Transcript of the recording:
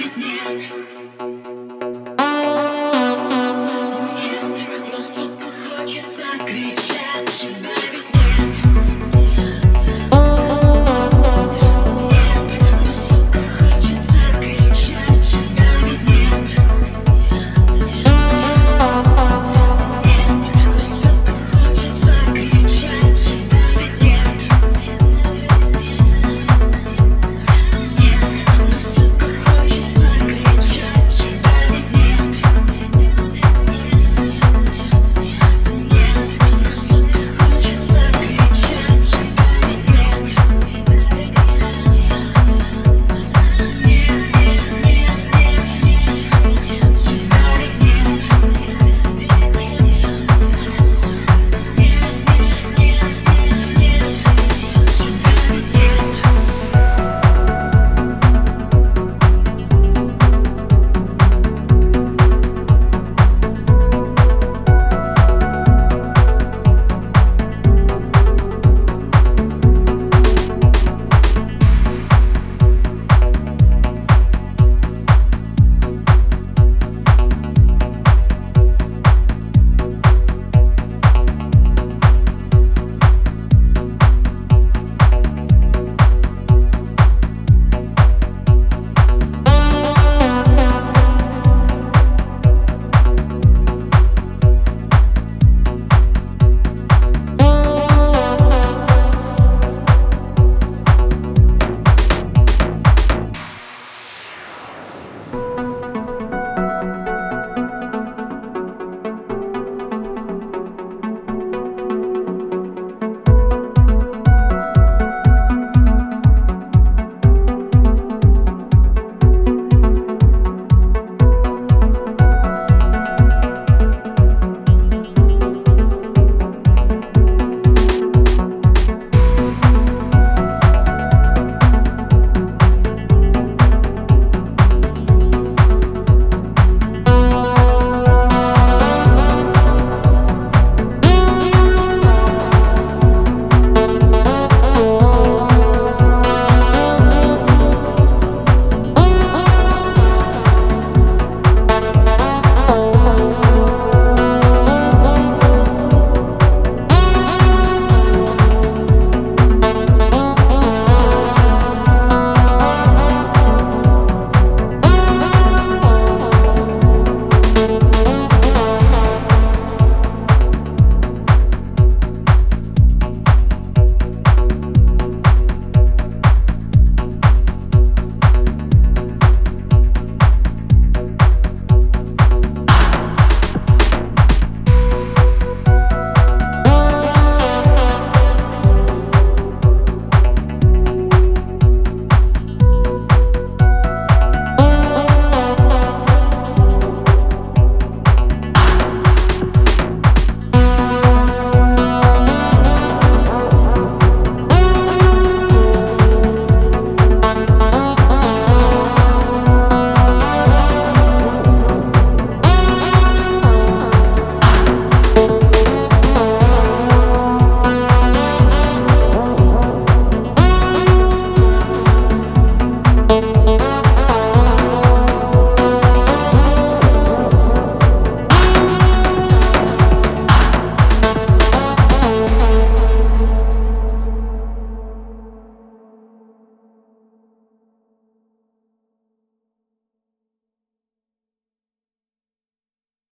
it now.